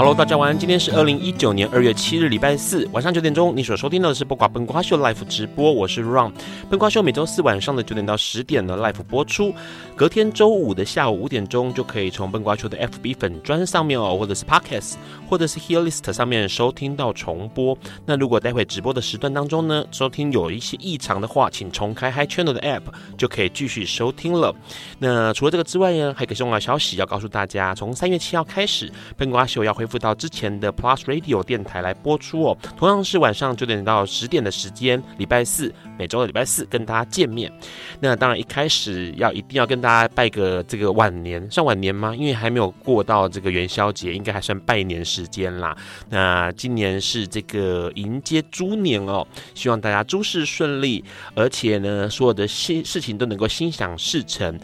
Hello，大家晚安。今天是二零一九年二月七日，礼拜四晚上九点钟。你所收听到的是不瓜笨瓜秀 Live 直播，我是 Ron。笨瓜秀每周四晚上的九点到十点的 Live 播出，隔天周五的下午五点钟就可以从笨瓜秀的 FB 粉砖上面哦，或者是 Podcast，或者是 Hearlist 上面收听到重播。那如果待会直播的时段当中呢，收听有一些异常的话，请重开 Hi Channel 的 App 就可以继续收听了。那除了这个之外呢，还有一个重要消息要告诉大家，从三月七号开始，笨瓜秀要恢复。复到之前的 Plus Radio 电台来播出哦，同样是晚上九点到十点的时间，礼拜四，每周的礼拜四跟大家见面。那当然一开始要一定要跟大家拜个这个晚年，算晚年吗？因为还没有过到这个元宵节，应该还算拜年时间啦。那今年是这个迎接猪年哦，希望大家诸事顺利，而且呢，所有的心事情都能够心想事成。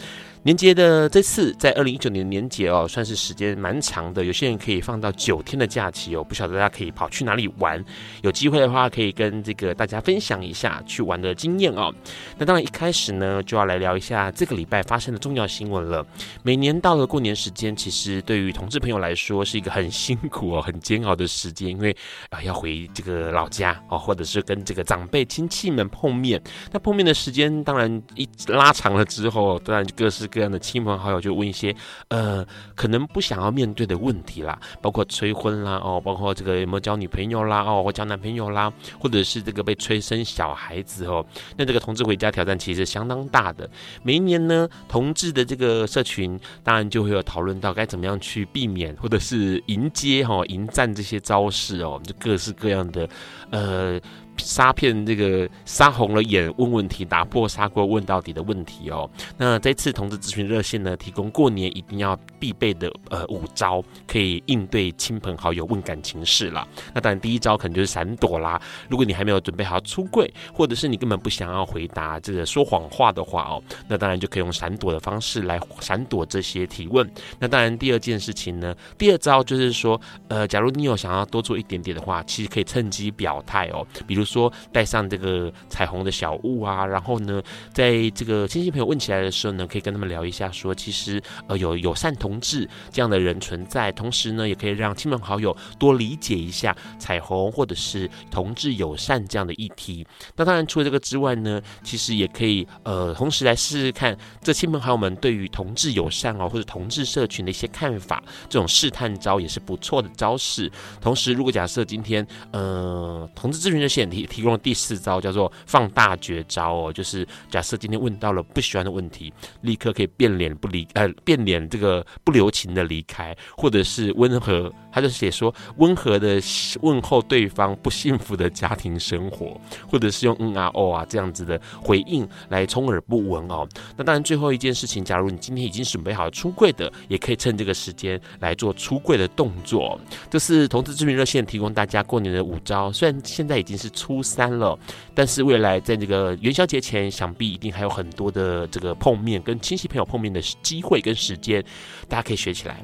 年节的这次在二零一九年年节哦，算是时间蛮长的，有些人可以放到九天的假期哦，不晓得大家可以跑去哪里玩？有机会的话，可以跟这个大家分享一下去玩的经验哦。那当然一开始呢，就要来聊一下这个礼拜发生的重要新闻了。每年到了过年时间，其实对于同志朋友来说是一个很辛苦哦、很煎熬的时间，因为啊要回这个老家哦，或者是跟这个长辈亲戚们碰面。那碰面的时间当然一拉长了之后，当然就各式。这样的亲朋好友就问一些呃可能不想要面对的问题啦，包括催婚啦哦，包括这个有没有交女朋友啦哦，或交男朋友啦，或者是这个被催生小孩子哦，那这个同志回家挑战其实相当大的。每一年呢，同志的这个社群当然就会有讨论到该怎么样去避免或者是迎接哈、哦、迎战这些招式哦，就各式各样的呃。杀骗这个杀红了眼问问题，打破砂锅问到底的问题哦。那这次同志咨询热线呢，提供过年一定要必备的呃五招，可以应对亲朋好友问感情事啦。那当然第一招可能就是闪躲啦。如果你还没有准备好出柜，或者是你根本不想要回答这个说谎话的话哦，那当然就可以用闪躲的方式来闪躲这些提问。那当然第二件事情呢，第二招就是说，呃，假如你有想要多做一点点的话，其实可以趁机表态哦，比如。说带上这个彩虹的小物啊，然后呢，在这个亲戚朋友问起来的时候呢，可以跟他们聊一下说，其实呃有友善同志这样的人存在，同时呢，也可以让亲朋好友多理解一下彩虹或者是同志友善这样的议题。那当然除了这个之外呢，其实也可以呃同时来试试看这亲朋好友们对于同志友善哦或者同志社群的一些看法，这种试探招也是不错的招式。同时，如果假设今天呃同志咨询热线提提供了第四招，叫做放大绝招哦，就是假设今天问到了不喜欢的问题，立刻可以变脸不离，呃，变脸这个不留情的离开，或者是温和。他就写说温和的问候对方不幸福的家庭生活，或者是用嗯啊哦啊这样子的回应来充耳不闻哦。那当然最后一件事情，假如你今天已经准备好出柜的，也可以趁这个时间来做出柜的动作。这是同志咨询热线提供大家过年的五招。虽然现在已经是初三了，但是未来在这个元宵节前，想必一定还有很多的这个碰面跟亲戚朋友碰面的机会跟时间，大家可以学起来。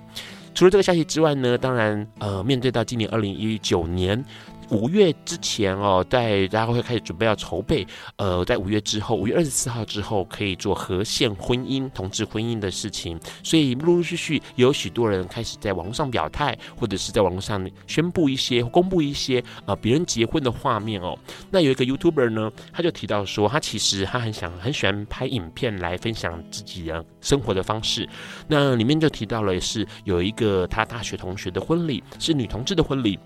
除了这个消息之外呢，当然，呃，面对到今年二零一九年。五月之前哦，在大家会开始准备要筹备，呃，在五月之后，五月二十四号之后可以做合宪婚姻、同志婚姻的事情，所以陆陆续续有许多人开始在网络上表态，或者是在网络上宣布一些、公布一些呃别人结婚的画面哦。那有一个 YouTuber 呢，他就提到说，他其实他很想很喜欢拍影片来分享自己的生活的方式。那里面就提到了是有一个他大学同学的婚礼，是女同志的婚礼。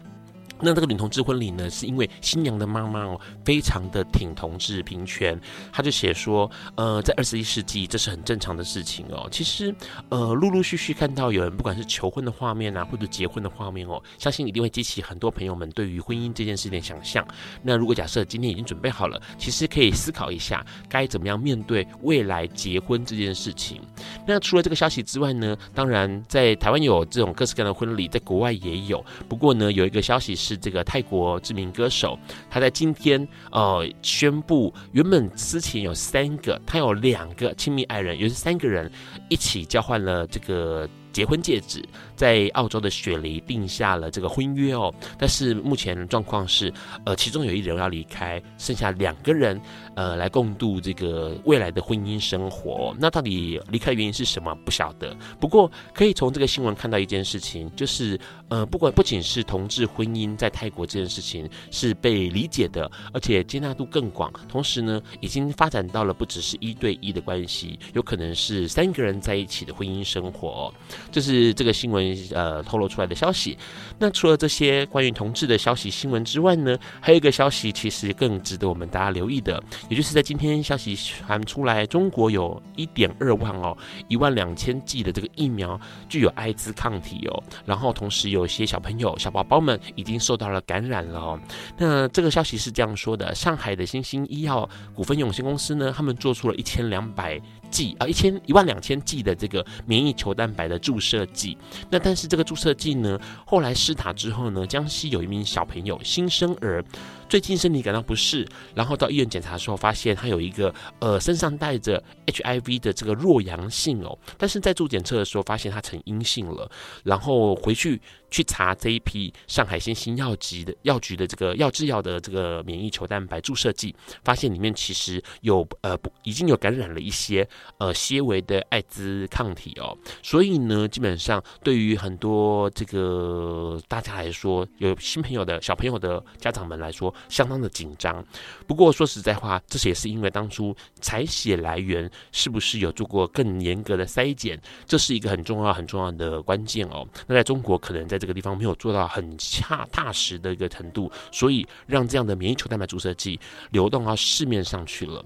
那这个女同志婚礼呢，是因为新娘的妈妈哦，非常的挺同志平权，她就写说，呃，在二十一世纪这是很正常的事情哦。其实，呃，陆陆续续看到有人不管是求婚的画面啊，或者结婚的画面哦，相信一定会激起很多朋友们对于婚姻这件事情的想象。那如果假设今天已经准备好了，其实可以思考一下，该怎么样面对未来结婚这件事情。那除了这个消息之外呢，当然在台湾有这种各式各样的婚礼，在国外也有。不过呢，有一个消息是。是这个泰国知名歌手，他在今天呃宣布，原本之前有三个，他有两个亲密爱人，也是三个人一起交换了这个。结婚戒指在澳洲的雪梨定下了这个婚约哦，但是目前状况是，呃，其中有一人要离开，剩下两个人，呃，来共度这个未来的婚姻生活。那到底离开原因是什么？不晓得。不过可以从这个新闻看到一件事情，就是，呃，不管不仅是同志婚姻在泰国这件事情是被理解的，而且接纳度更广，同时呢，已经发展到了不只是一对一的关系，有可能是三个人在一起的婚姻生活。这是这个新闻呃透露出来的消息。那除了这些关于同志的消息新闻之外呢，还有一个消息其实更值得我们大家留意的，也就是在今天消息传出来，中国有一点二万哦，一万两千剂的这个疫苗具有艾滋抗体哦，然后同时有一些小朋友小宝宝们已经受到了感染了哦。那这个消息是这样说的：上海的新兴医药股份有限公司呢，他们做出了一千两百。剂啊，一千一万两千剂的这个免疫球蛋白的注射剂，那但是这个注射剂呢，后来施打之后呢，江西有一名小朋友新生儿。最近身体感到不适，然后到医院检查的时候，发现他有一个呃身上带着 HIV 的这个弱阳性哦，但是在做检测的时候发现他呈阴性了，然后回去去查这一批上海新兴药局的药局的这个药制药的这个免疫球蛋白注射剂，发现里面其实有呃不已经有感染了一些呃纤维的艾滋抗体哦，所以呢，基本上对于很多这个大家来说，有新朋友的小朋友的家长们来说。相当的紧张，不过说实在话，这也是因为当初采血来源是不是有做过更严格的筛检，这是一个很重要很重要的关键哦。那在中国可能在这个地方没有做到很恰踏实的一个程度，所以让这样的免疫球蛋白注射剂流动到市面上去了。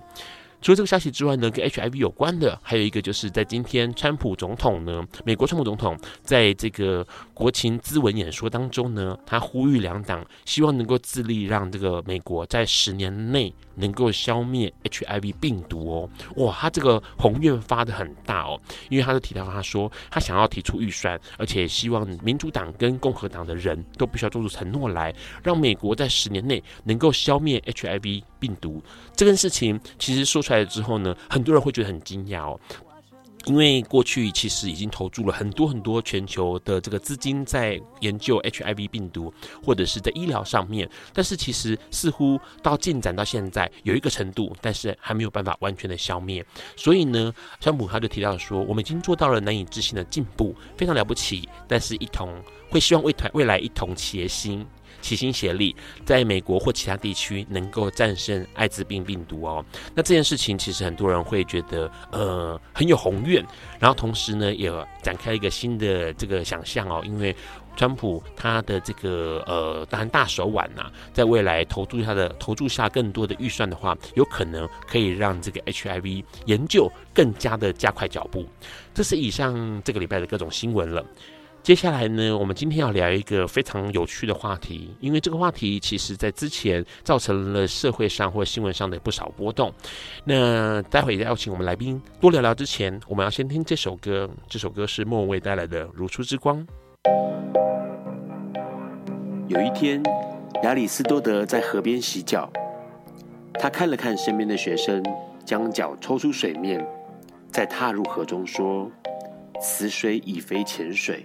除了这个消息之外呢，跟 HIV 有关的还有一个，就是在今天，川普总统呢，美国川普总统在这个国情咨文演说当中呢，他呼吁两党希望能够自立让这个美国在十年内能够消灭 HIV 病毒哦。哇，他这个宏愿发的很大哦，因为他就提到他说他想要提出预算，而且希望民主党跟共和党的人都必须要做出承诺来，让美国在十年内能够消灭 HIV 病毒。这件事情其实说出。出来之后呢，很多人会觉得很惊讶哦，因为过去其实已经投注了很多很多全球的这个资金在研究 HIV 病毒或者是在医疗上面，但是其实似乎到进展到现在有一个程度，但是还没有办法完全的消灭。所以呢，川普他就提到说，我们已经做到了难以置信的进步，非常了不起，但是一同会希望为团未来一同齐心。齐心协力，在美国或其他地区能够战胜艾滋病病毒哦。那这件事情其实很多人会觉得，呃，很有宏愿。然后同时呢，也展开一个新的这个想象哦。因为川普他的这个呃，当然大手腕呐、在未来投注他的投注下更多的预算的话，有可能可以让这个 HIV 研究更加的加快脚步。这是以上这个礼拜的各种新闻了。接下来呢，我们今天要聊一个非常有趣的话题，因为这个话题其实在之前造成了社会上或新闻上的不少波动。那待会也要请我们来宾多聊聊之前，我们要先听这首歌。这首歌是莫文蔚带来的《如初之光》。有一天，亚里斯多德在河边洗脚，他看了看身边的学生，将脚抽出水面，再踏入河中，说：“此水已非浅水。”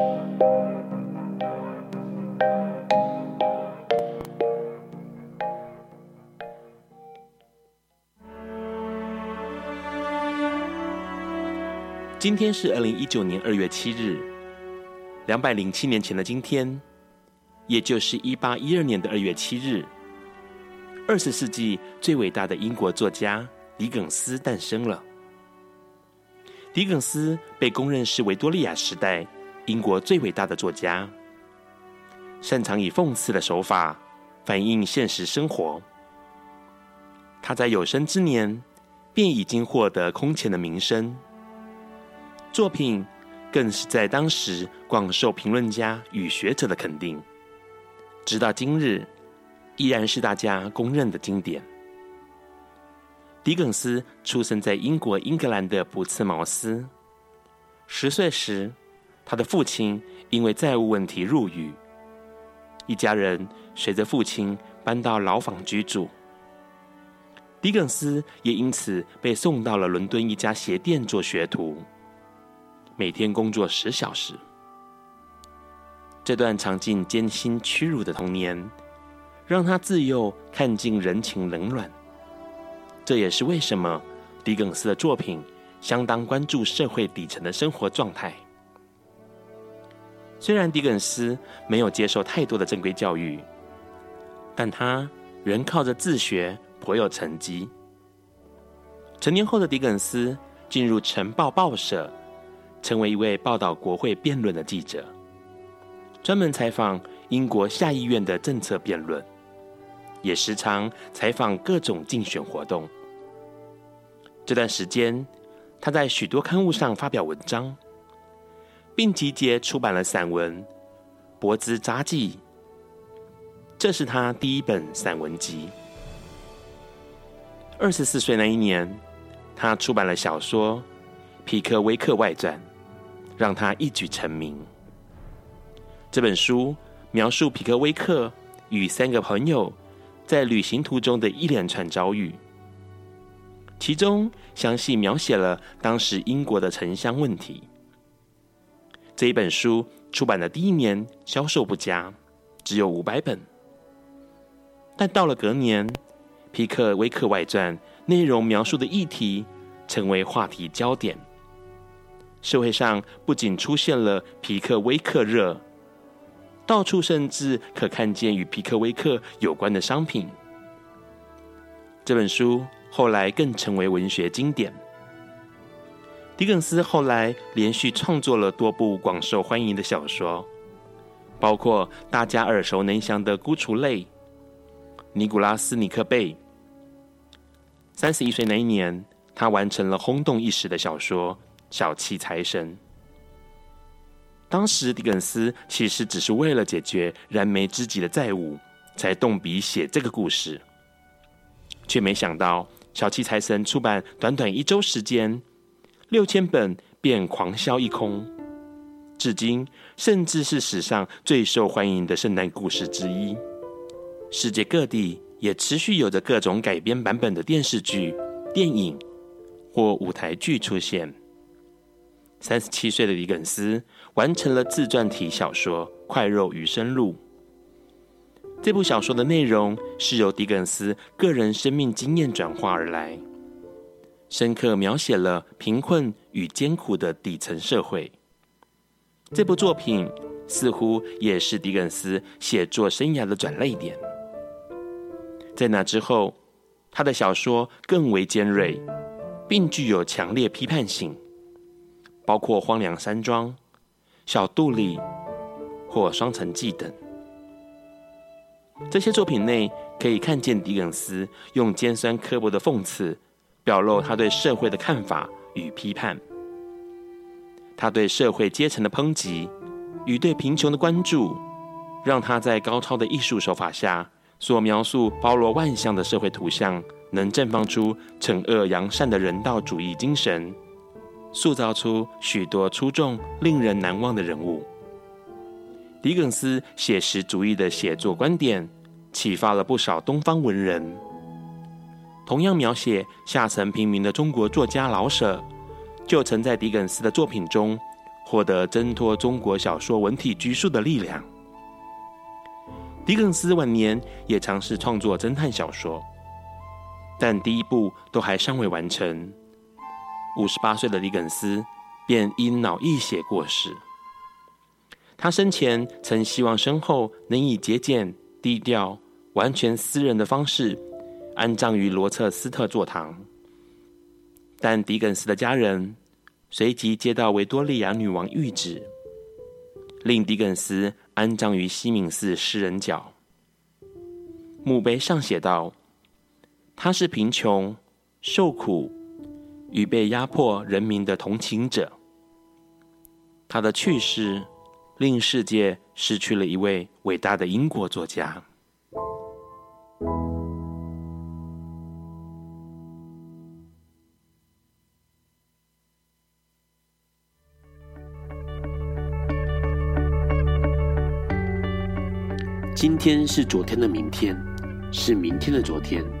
今天是二零一九年二月七日。两百零七年前的今天，也就是一八一二年的二月七日，二十世纪最伟大的英国作家狄更斯诞生了。狄更斯被公认是维多利亚时代英国最伟大的作家，擅长以讽刺的手法反映现实生活。他在有生之年便已经获得空前的名声，作品更是在当时广受评论家与学者的肯定，直到今日依然是大家公认的经典。狄更斯出生在英国英格兰的普茨茅斯。十岁时，他的父亲因为债务问题入狱，一家人随着父亲搬到牢房居住。狄更斯也因此被送到了伦敦一家鞋店做学徒，每天工作十小时。这段尝尽艰辛屈辱的童年，让他自幼看尽人情冷暖。这也是为什么狄更斯的作品相当关注社会底层的生活状态。虽然狄更斯没有接受太多的正规教育，但他仍靠着自学颇有成绩。成年后的狄更斯进入《晨报》报社，成为一位报道国会辩论的记者，专门采访英国下议院的政策辩论。也时常采访各种竞选活动。这段时间，他在许多刊物上发表文章，并集结出版了散文《博兹札记》。这是他第一本散文集。二十四岁那一年，他出版了小说《皮克威克外传》，让他一举成名。这本书描述皮克威克与三个朋友。在旅行途中的一连串遭遇，其中详细描写了当时英国的城乡问题。这一本书出版的第一年销售不佳，只有五百本。但到了隔年，《皮克威克外传》内容描述的议题成为话题焦点，社会上不仅出现了皮克威克热。到处甚至可看见与皮克威克有关的商品。这本书后来更成为文学经典。狄更斯后来连续创作了多部广受欢迎的小说，包括大家耳熟能详的《孤雏泪》、《尼古拉斯·尼克贝》。三十一岁那一年，他完成了轰动一时的小说《小气财神》。当时，狄更斯其实只是为了解决燃眉之急的债务，才动笔写这个故事，却没想到《小气财神》出版短短一周时间，六千本便狂销一空，至今甚至是史上最受欢迎的圣诞故事之一。世界各地也持续有着各种改编版本的电视剧、电影或舞台剧出现。三十七岁的狄更斯完成了自传体小说《块肉余生路》。这部小说的内容是由狄更斯个人生命经验转化而来，深刻描写了贫困与艰苦的底层社会。这部作品似乎也是狄更斯写作生涯的转捩点。在那之后，他的小说更为尖锐，并具有强烈批判性。包括《荒凉山庄》、《小杜丽》或《双城记》等，这些作品内可以看见狄更斯用尖酸刻薄的讽刺，表露他对社会的看法与批判。他对社会阶层的抨击与对贫穷的关注，让他在高超的艺术手法下所描述包罗万象的社会图像，能绽放出惩恶扬善的人道主义精神。塑造出许多出众、令人难忘的人物。狄更斯写实主义的写作观点，启发了不少东方文人。同样描写下层平民的中国作家老舍，就曾在狄更斯的作品中获得挣脱中国小说文体拘束的力量。狄更斯晚年也尝试创作侦探小说，但第一部都还尚未完成。五十八岁的狄更斯便因脑溢血过世。他生前曾希望身后能以节俭、低调、完全私人的方式安葬于罗彻斯特座堂，但狄更斯的家人随即接到维多利亚女王谕旨，令狄更斯安葬于西敏寺诗人角。墓碑上写道：“他是贫穷、受苦与被压迫人民的同情者。”他的去世。令世界失去了一位伟大的英国作家。今天是昨天的明天，是明天的昨天。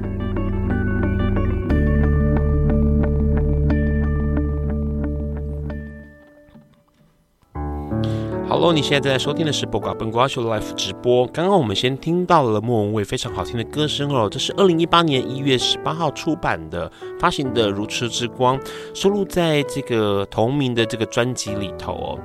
好喽，你现在正在收听的是《播瓜奔瓜秀》Live 直播。刚刚我们先听到了莫文蔚非常好听的歌声哦，这是二零一八年一月十八号出版的发行的《如痴之光》，收录在这个同名的这个专辑里头哦。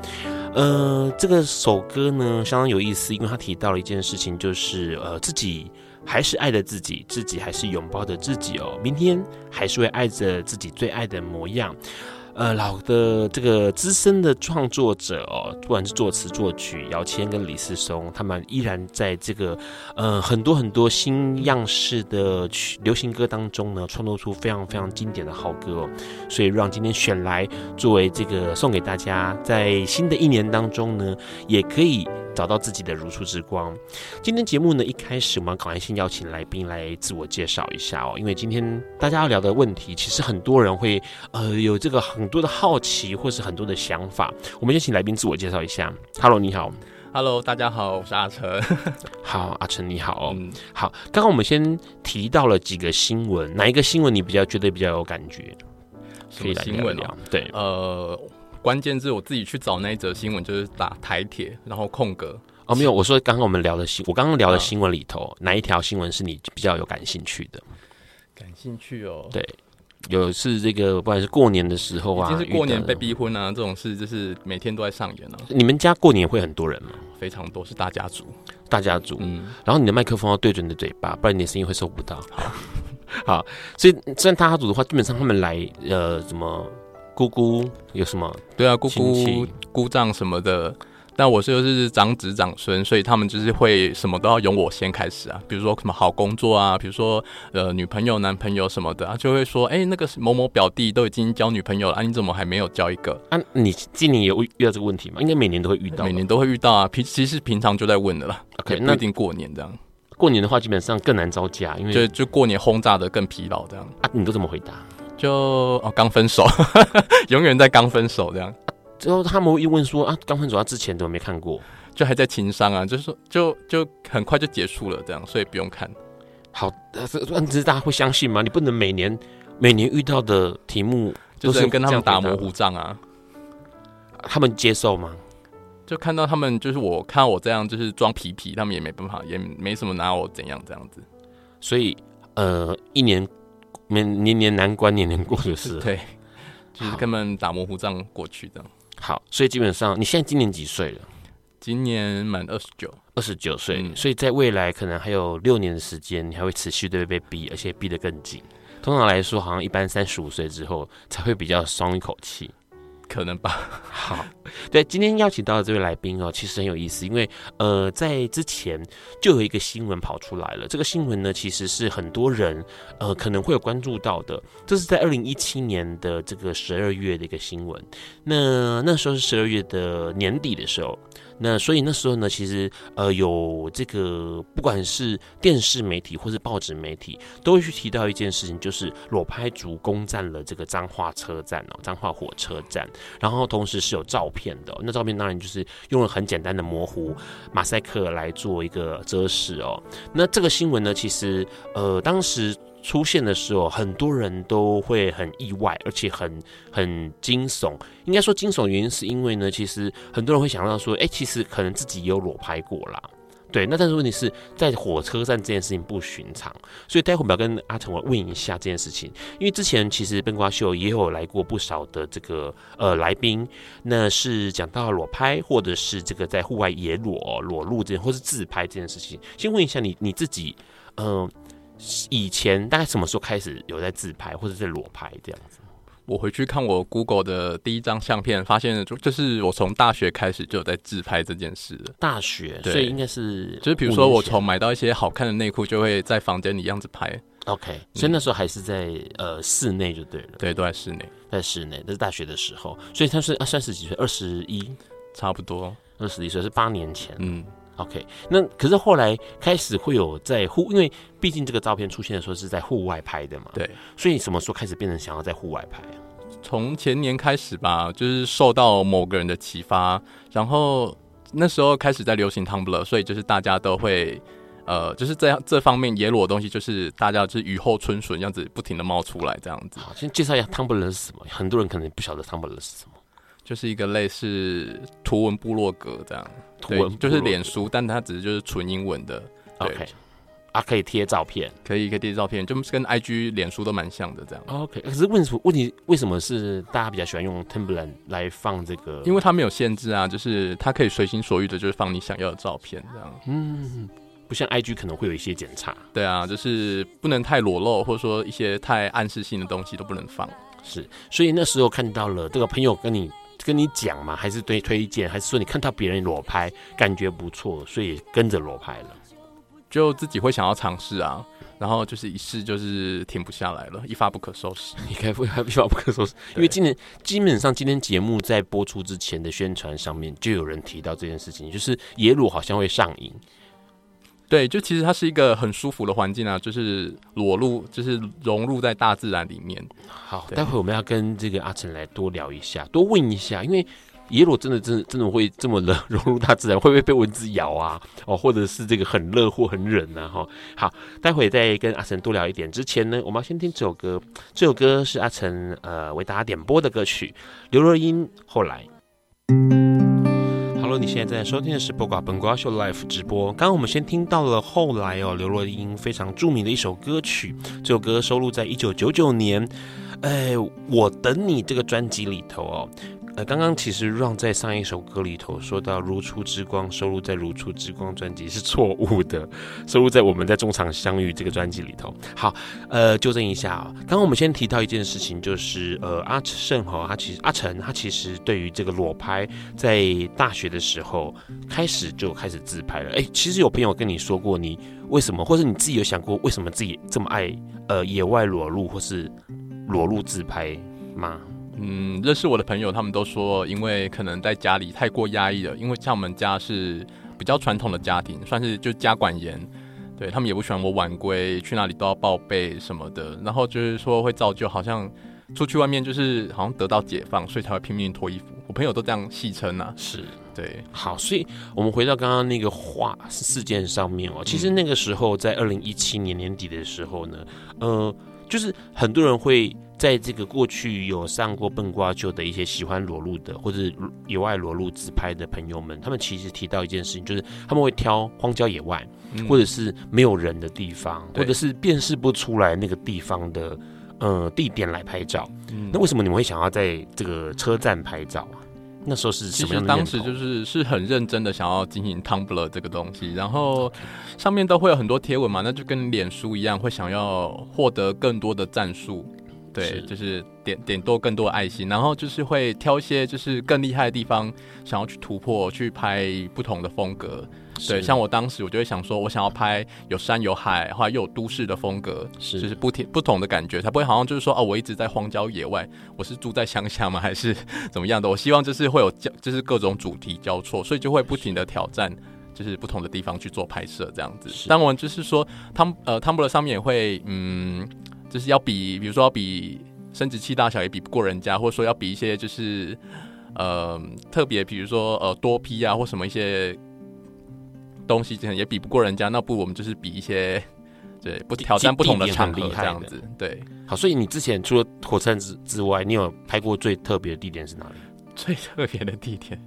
呃，这个首歌呢相当有意思，因为他提到了一件事情，就是呃自己还是爱着自己，自己还是拥抱着自己哦，明天还是会爱着自己最爱的模样。呃，老的这个资深的创作者哦，不管是作词作曲，姚谦跟李思松，他们依然在这个呃很多很多新样式的流行歌当中呢，创作出非常非常经典的好歌哦。所以让今天选来作为这个送给大家，在新的一年当中呢，也可以。找到自己的如初之光。今天节目呢，一开始我们赶快先邀请来宾来自我介绍一下哦，因为今天大家要聊的问题，其实很多人会呃有这个很多的好奇，或是很多的想法。我们先请来宾自我介绍一下。Hello，你好。Hello，大家好，我是阿成。好，阿成你好。嗯，好。刚刚我们先提到了几个新闻，哪一个新闻你比较觉得比较有感觉？可以来聊聊。啊、对，呃。关键字我自己去找那一则新闻，就是打台铁，然后空格哦，没有，我说刚刚我们聊的新，我刚刚聊的新闻里头，啊、哪一条新闻是你比较有感兴趣的？感兴趣哦，对，有是这个，不管是过年的时候啊，就是过年被逼婚啊，这种事就是每天都在上演啊。你们家过年会很多人吗？非常多，是大家族，大家族。嗯，然后你的麦克风要对准你的嘴巴，不然你的声音会收不到。好，好，所以虽然大家族的话，基本上他们来呃，什么？姑姑有什么？对啊，姑姑姑丈什么的。但我是又是长子长孙，所以他们就是会什么都要由我先开始啊。比如说什么好工作啊，比如说呃女朋友、男朋友什么的啊，就会说：“哎、欸，那个某某表弟都已经交女朋友了啊，你怎么还没有交一个？”啊，你今年也会遇到这个问题吗？应该每年都会遇到，每年都会遇到啊。平其实平常就在问的了。OK，不一定过年这样。过年的话，基本上更难招架，因为就就过年轰炸的更疲劳这样。啊，你都怎么回答？就哦，刚分手，永远在刚分手这样。之后他们会一问说啊，刚分手他之前怎么没看过？就还在情商啊，就是说就就很快就结束了这样，所以不用看。好，这但是大家会相信吗？你不能每年每年遇到的题目都是，就是跟他们打模糊仗啊。他们接受吗？就看到他们就是我看到我这样就是装皮皮，他们也没办法，也没什么拿我怎样这样子。所以呃，一年。年年年难关，年年过就是 对，就是根本打模糊仗过去的。好，所以基本上你现在今年几岁了？今年满二十九，二十九岁。所以在未来可能还有六年的时间，你还会持续的被逼，而且逼得更紧。通常来说，好像一般三十五岁之后才会比较松一口气。可能吧。好，对，今天邀请到的这位来宾哦，其实很有意思，因为呃，在之前就有一个新闻跑出来了。这个新闻呢，其实是很多人呃可能会有关注到的。这是在二零一七年的这个十二月的一个新闻。那那时候是十二月的年底的时候。那所以那时候呢，其实呃有这个不管是电视媒体或是报纸媒体，都会去提到一件事情，就是裸拍族攻占了这个彰化车站哦，彰化火车站，然后同时是有照片的，那照片当然就是用了很简单的模糊马赛克来做一个遮饰哦。那这个新闻呢，其实呃当时。出现的时候，很多人都会很意外，而且很很惊悚。应该说惊悚的原因是因为呢，其实很多人会想到说，哎、其实可能自己也有裸拍过啦。对，那但是问题是在火车站这件事情不寻常，所以待会我们要跟阿成我问一下这件事情，因为之前其实笨瓜秀也有来过不少的这个呃来宾，那是讲到裸拍或者是这个在户外野裸裸露这件或是自拍这件事情，先问一下你你自己，嗯、以前大概什么时候开始有在自拍或者是裸拍这样子？我回去看我 Google 的第一张相片，发现就就是我从大学开始就有在自拍这件事了。大学，对，所以应该是就是比如说我从买到一些好看的内裤，就会在房间里样子拍。OK，所以那时候还是在呃室内就对了。对，都在室内，在室内，那是大学的时候。所以他是啊三十几岁，二十一，差不多二十一岁是八年前。嗯，OK，那可是后来开始会有在户，因为毕竟这个照片出现的时候是在户外拍的嘛。对，所以什么时候开始变成想要在户外拍？从前年开始吧，就是受到某个人的启发，然后那时候开始在流行 Tumblr，所以就是大家都会，呃，就是这样这方面野裸的东西，就是大家就是雨后春笋这样子不停的冒出来这样子。好，先介绍一下 Tumblr 是什么，很多人可能不晓得 Tumblr 是什么，就是一个类似图文部落格这样，图文就是脸书，但它只是就是纯英文的。OK。啊，可以贴照片，可以可以贴照片，就跟 IG、脸书都蛮像的这样。OK，可是问什么问题？为什么是大家比较喜欢用 Tumblr 来放这个？因为它没有限制啊，就是它可以随心所欲的，就是放你想要的照片这样。嗯，不像 IG 可能会有一些检查。对啊，就是不能太裸露，或者说一些太暗示性的东西都不能放。是，所以那时候看到了这个朋友跟你跟你讲嘛，还是对推荐，还是说你看到别人裸拍感觉不错，所以跟着裸拍了。就自己会想要尝试啊，然后就是一试就是停不下来了，一发不可收拾。你该不会一发不可收拾？因为今年基本上今天节目在播出之前的宣传上面就有人提到这件事情，就是野裸好像会上瘾。对，就其实它是一个很舒服的环境啊，就是裸露，就是融入在大自然里面。好，待会我们要跟这个阿成来多聊一下，多问一下，因为。野裸真的真的真的会这么冷 融入大自然？会不会被蚊子咬啊？哦，或者是这个很热或很冷呢？哈，好，待会再跟阿成多聊一点。之前呢，我们要先听这首歌，这首歌是阿成呃为大家点播的歌曲，刘若英。后来你现在在收听的是播瓜本瓜秀 Live 直播。刚刚我们先听到了后来哦，刘若英非常著名的一首歌曲，这首歌收录在一九九九年，哎，我等你这个专辑里头哦。呃，刚刚其实 Ron 在上一首歌里头说到《如初之光》收录在《如初之光》专辑是错误的，收录在我们在中场相遇这个专辑里头。好，呃，纠正一下啊、刚刚我们先提到一件事情，就是呃，阿胜哈，他其实阿成他其实对于这个裸拍，在大学的时候开始就开始自拍了。哎，其实有朋友跟你说过，你为什么，或者你自己有想过为什么自己这么爱呃野外裸露或是裸露自拍吗？嗯，认识我的朋友，他们都说，因为可能在家里太过压抑了，因为像我们家是比较传统的家庭，算是就家管严，对，他们也不喜欢我晚归，去哪里都要报备什么的，然后就是说会造就好像出去外面就是好像得到解放，所以才会拼命脱衣服。我朋友都这样戏称啊，是对。好，所以我们回到刚刚那个话事件上面哦，其实那个时候在二零一七年年底的时候呢，呃，就是很多人会。在这个过去有上过笨瓜秀的一些喜欢裸露的或者野外裸露自拍的朋友们，他们其实提到一件事情，就是他们会挑荒郊野外，嗯、或者是没有人的地方，或者是辨识不出来那个地方的呃地点来拍照。嗯、那为什么你们会想要在这个车站拍照啊？那时候是什么样的？当时就是是很认真的想要经营 Tumblr 这个东西，然后上面都会有很多贴文嘛，那就跟脸书一样，会想要获得更多的赞数。对，是就是点点多更多的爱心，然后就是会挑一些就是更厉害的地方，想要去突破，去拍不同的风格。是对，像我当时我就会想说，我想要拍有山有海，后来又有都市的风格，是就是不不同的感觉，才不会好像就是说哦，我一直在荒郊野外，我是住在乡下吗？还是怎么样的？我希望就是会有交，就是各种主题交错，所以就会不停的挑战，就是不同的地方去做拍摄这样子。是当然就是说，汤呃 Tumblr 上面也会嗯。就是要比，比如说要比生殖器大小也比不过人家，或者说要比一些就是呃特别，比如说呃多 P 啊或什么一些东西，也比不过人家。那不，我们就是比一些 对不挑战不同的场地这样子。对，好，所以你之前除了火车之之外，你有拍过最特别的地点是哪里？最特别的地点，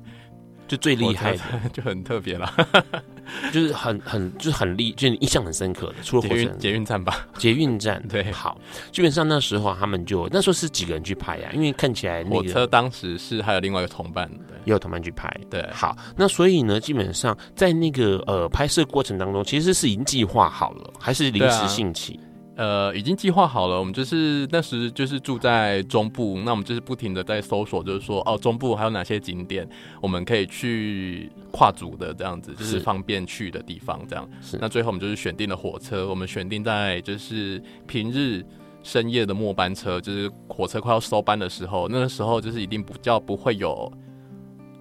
就最厉害的，就很特别了，就是很很就是很厉，就是印象很深刻的。除了火车捷运站吧，捷运站对，好，基本上那时候他们就那时候是几个人去拍呀、啊？因为看起来那個火车当时是还有另外一个同伴，对，也有同伴去拍。对，好，那所以呢，基本上在那个呃拍摄过程当中，其实是已经计划好了，还是临时兴起？呃，已经计划好了。我们就是那时就是住在中部，那我们就是不停的在搜索，就是说哦，中部还有哪些景点我们可以去跨组的这样子，就是方便去的地方这样。是。那最后我们就是选定了火车，我们选定在就是平日深夜的末班车，就是火车快要收班的时候，那个时候就是一定比较不会有，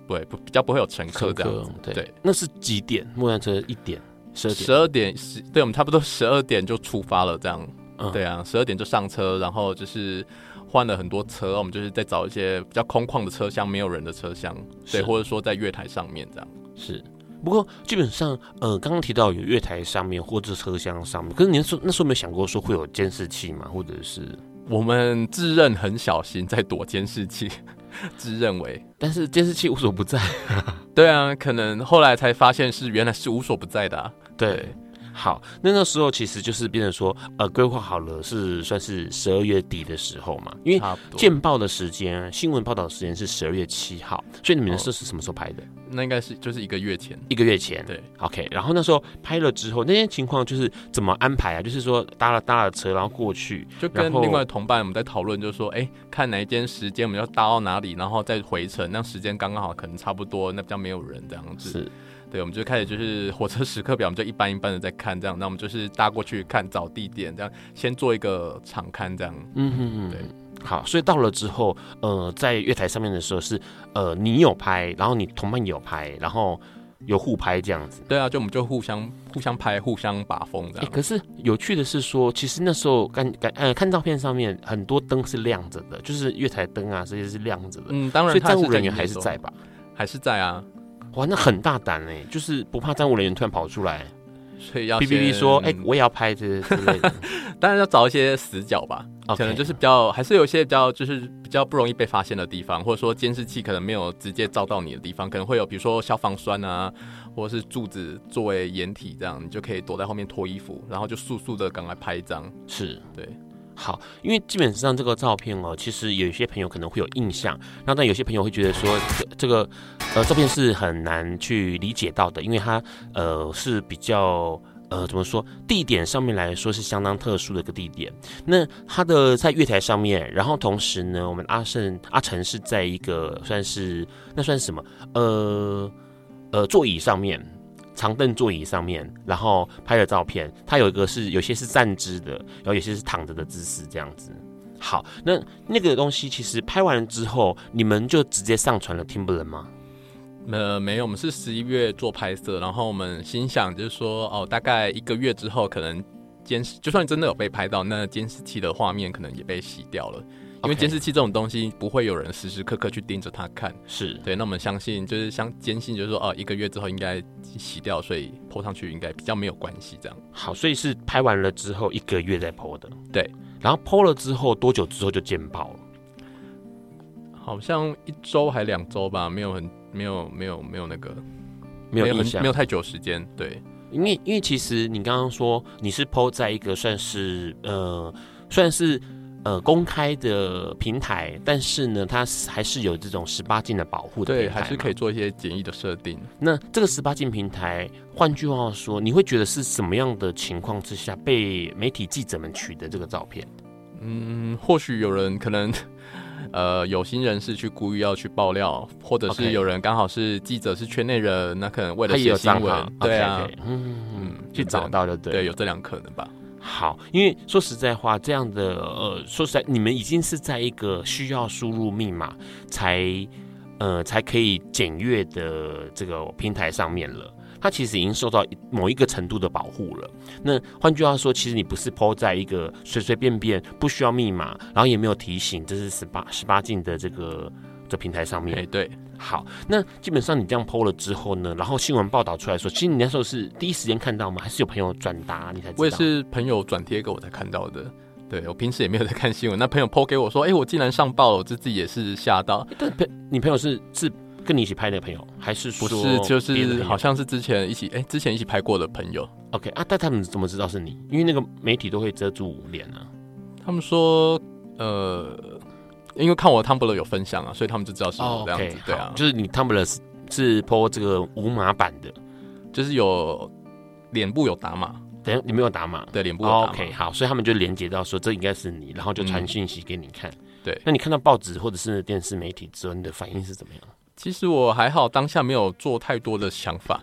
对，不比较不会有乘客这样子。对，那是几点？末班车一点。十二点十，对，我们差不多十二点就出发了，这样，嗯、对啊，十二点就上车，然后就是换了很多车，我们就是在找一些比较空旷的车厢，没有人的车厢，对，或者说在月台上面这样。是，不过基本上，呃，刚刚提到有月台上面或者车厢上面，可是您说那时候没有想过说会有监视器吗？或者是我们自认很小心在躲监视器。自认为，但是监视器无所不在。对啊，可能后来才发现是原来是无所不在的啊。对。好，那那时候其实就是变成说，呃，规划好了是算是十二月底的时候嘛，因为见报的时间、新闻报道的时间是十二月七号，所以你们的是是什么时候拍的？哦，那应该是就是一个月前，一个月前。对，OK。然后那时候拍了之后，那些情况就是怎么安排啊？就是说搭了搭了车，然后过去，就跟另外同伴我们在讨论，就是说，哎，看哪一间时间我们要搭到哪里，然后再回程，那时间刚刚好，可能差不多，那比较没有人这样子。是。对，我们就开始就是火车时刻表，我们就一般一般的在看这样，那我们就是搭过去看找地点，这样先做一个场刊这样。嗯哼哼，对，好，所以到了之后，呃，在月台上面的时候是，呃，你有拍，然后你同伴也有拍，然后有互拍这样子。对啊，就我们就互相互相拍，互相把风这样。可是有趣的是说，其实那时候看看呃看照片上面很多灯是亮着的，就是月台灯啊这些是亮着的。嗯，当然，所以站务人员还是在吧？还是在啊。哇，那很大胆哎，就是不怕站务人员突然跑出来，所以要 P P P 说，哎、欸，我也要拍这之类的。当然要找一些死角吧，okay. 可能就是比较，还是有一些比较，就是比较不容易被发现的地方，或者说监视器可能没有直接照到你的地方，可能会有，比如说消防栓啊，或者是柱子作为掩体，这样你就可以躲在后面脱衣服，然后就速速的赶快拍一张。是对。好，因为基本上这个照片哦，其实有些朋友可能会有印象，然后但有些朋友会觉得说，这个呃照片是很难去理解到的，因为它呃是比较呃怎么说，地点上面来说是相当特殊的一个地点。那它的在月台上面，然后同时呢，我们阿胜阿成是在一个算是那算什么呃呃座椅上面。长凳座椅上面，然后拍的照片，它有一个是有些是站姿的，然后有些是躺着的姿势这样子。好，那那个东西其实拍完了之后，你们就直接上传了 Timber 了吗？呃，没有，我们是十一月做拍摄，然后我们心想就是说，哦，大概一个月之后，可能监视，就算真的有被拍到，那监视器的画面可能也被洗掉了。因为监视器这种东西不会有人时时刻刻去盯着它看，是对。那我们相信，就是相坚信，就是说，哦，一个月之后应该洗掉，所以 po 上去应该比较没有关系。这样好，所以是拍完了之后一个月再 po 的，对。然后 po 了之后多久之后就见报了？好像一周还两周吧，没有很没有没有没有那个没有印象，没有太久时间。对，因为因为其实你刚刚说你是 po 在一个算是呃算是。呃，公开的平台，但是呢，它还是有这种十八禁的保护的，对，还是可以做一些简易的设定。那这个十八禁平台，换句话说，你会觉得是什么样的情况之下被媒体记者们取得这个照片？嗯，或许有人可能，呃，有心人士去故意要去爆料，或者是有人刚好是记者是圈内人，那可能为了写新闻，对啊，okay, okay. 嗯嗯，去找到的，对，对，有这两可能吧。好，因为说实在话，这样的呃，说实在，你们已经是在一个需要输入密码才呃才可以检阅的这个平台上面了。它其实已经受到某一个程度的保护了。那换句话说，其实你不是 po 在一个随随便便不需要密码，然后也没有提醒这是十八十八禁的这个这平台上面。哎，对。好，那基本上你这样 PO 了之后呢，然后新闻报道出来说，其实你那时候是第一时间看到吗？还是有朋友转达你才知道？我也是朋友转贴给我才看到的。对，我平时也没有在看新闻，那朋友 PO 给我说，哎、欸，我竟然上报了，我自己也是吓到。但朋你朋友是是跟你一起拍那个朋友，还是说不是？就是好像是之前一起哎、欸，之前一起拍过的朋友。OK 啊，但他们怎么知道是你？因为那个媒体都会遮住脸啊。他们说，呃，因为看我 Tumblr 有分享啊，所以他们就知道是我这样子。Oh, okay, 对啊，就是你 Tumblr 是是 po 这个无码版的，就是有脸部有打码。等下你没有打码，对，脸部有打码。OK，好，所以他们就连接到说这应该是你，然后就传讯息给你看。嗯、对，那你看到报纸或者是电视媒体之后，你的反应是怎么样？其实我还好，当下没有做太多的想法。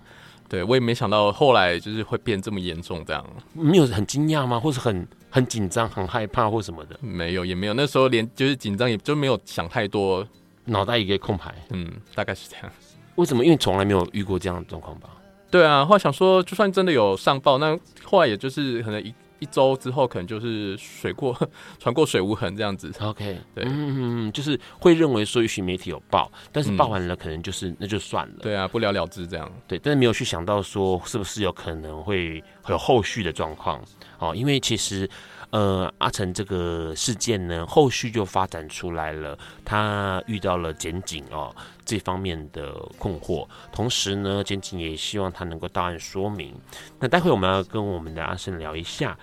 对，我也没想到后来就是会变这么严重，这样。没有很惊讶吗？或是很很紧张、很害怕或什么的？没有，也没有。那时候连就是紧张，也就没有想太多，脑袋一个空白。嗯，大概是这样。为什么？因为从来没有遇过这样的状况吧？对啊，后来想说，就算真的有上报，那后来也就是可能一。一周之后，可能就是水过 船过水无痕这样子。OK，对，嗯，就是会认为说，也许媒体有报，但是报完了，可能就是、嗯、那就算了。对啊，不了了之这样。对，但是没有去想到说，是不是有可能会会有后续的状况哦？因为其实，呃，阿成这个事件呢，后续就发展出来了，他遇到了检警哦这方面的困惑，同时呢，检警也希望他能够到案说明。那待会我们要跟我们的阿生聊一下。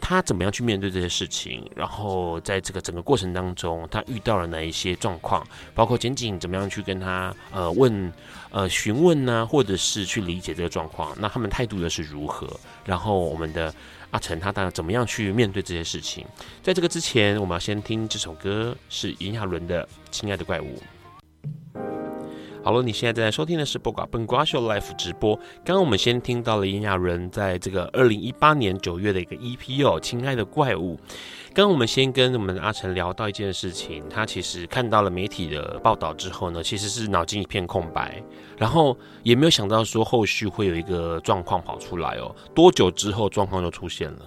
他怎么样去面对这些事情？然后在这个整个过程当中，他遇到了哪一些状况？包括检警怎么样去跟他呃问呃询问呢？或者是去理解这个状况？那他们态度又是如何？然后我们的阿成他当然怎么样去面对这些事情？在这个之前，我们要先听这首歌，是炎亚纶的《亲爱的怪物》。好了，你现在正在收听的是《播瓜笨瓜秀》Live 直播。刚刚我们先听到了炎亚纶在这个二零一八年九月的一个 EP 哦，《亲爱的怪物》。刚刚我们先跟我们的阿成聊到一件事情，他其实看到了媒体的报道之后呢，其实是脑筋一片空白，然后也没有想到说后续会有一个状况跑出来哦。多久之后状况就出现了？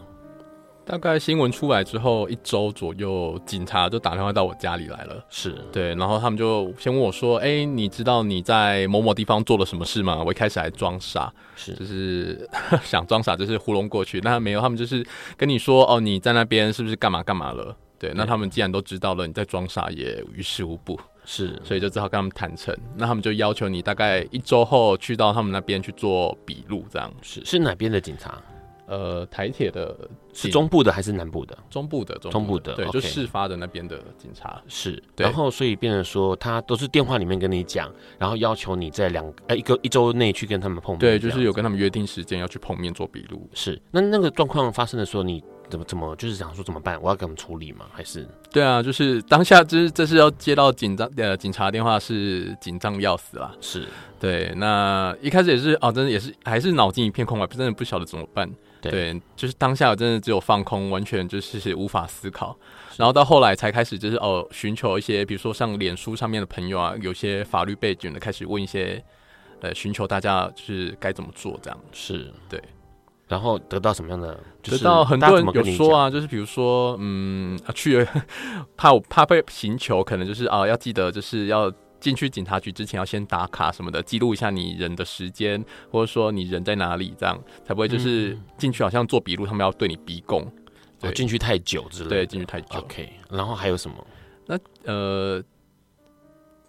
大概新闻出来之后一周左右，警察就打电话到我家里来了。是对，然后他们就先问我说：“哎、欸，你知道你在某某地方做了什么事吗？”我一开始还装傻，是就是 想装傻，就是糊弄过去。那没有，他们就是跟你说：“哦，你在那边是不是干嘛干嘛了？”对，那他们既然都知道了，你在装傻也于事无补。是，所以就只好跟他们坦诚。那他们就要求你大概一周后去到他们那边去做笔录，这样是是哪边的警察？呃，台铁的是中部的还是南部的？中部的，中部的，对，就事发的那边的警察是。对，然后所以变成说，他都是电话里面跟你讲，然后要求你在两呃一个一周内去跟他们碰面。对，就是有跟他们约定时间要去碰面做笔录。是，那那个状况发生的时候，你怎么怎么就是想说怎么办？我要给他们处理吗？还是？对啊，就是当下就是这是要接到紧张呃警察电话，是紧张要死了。是对，那一开始也是哦，真的也是还是脑筋一片空白，真的不晓得怎么办。对，对，就是当下我真的只有放空，完全就是无法思考。然后到后来才开始，就是哦，寻求一些，比如说像脸书上面的朋友啊，有些法律背景的，开始问一些，呃，寻求大家就是该怎么做这样。是对，然后得到什么样的？得到很多人有说啊，就是比如说，嗯，啊、去 怕我怕被寻求，可能就是啊，要记得就是要。进去警察局之前要先打卡什么的，记录一下你人的时间，或者说你人在哪里，这样才不会就是进去好像做笔录，他们要对你逼供。对，进去太久之类的。对，进去太久。OK，然后还有什么？那呃，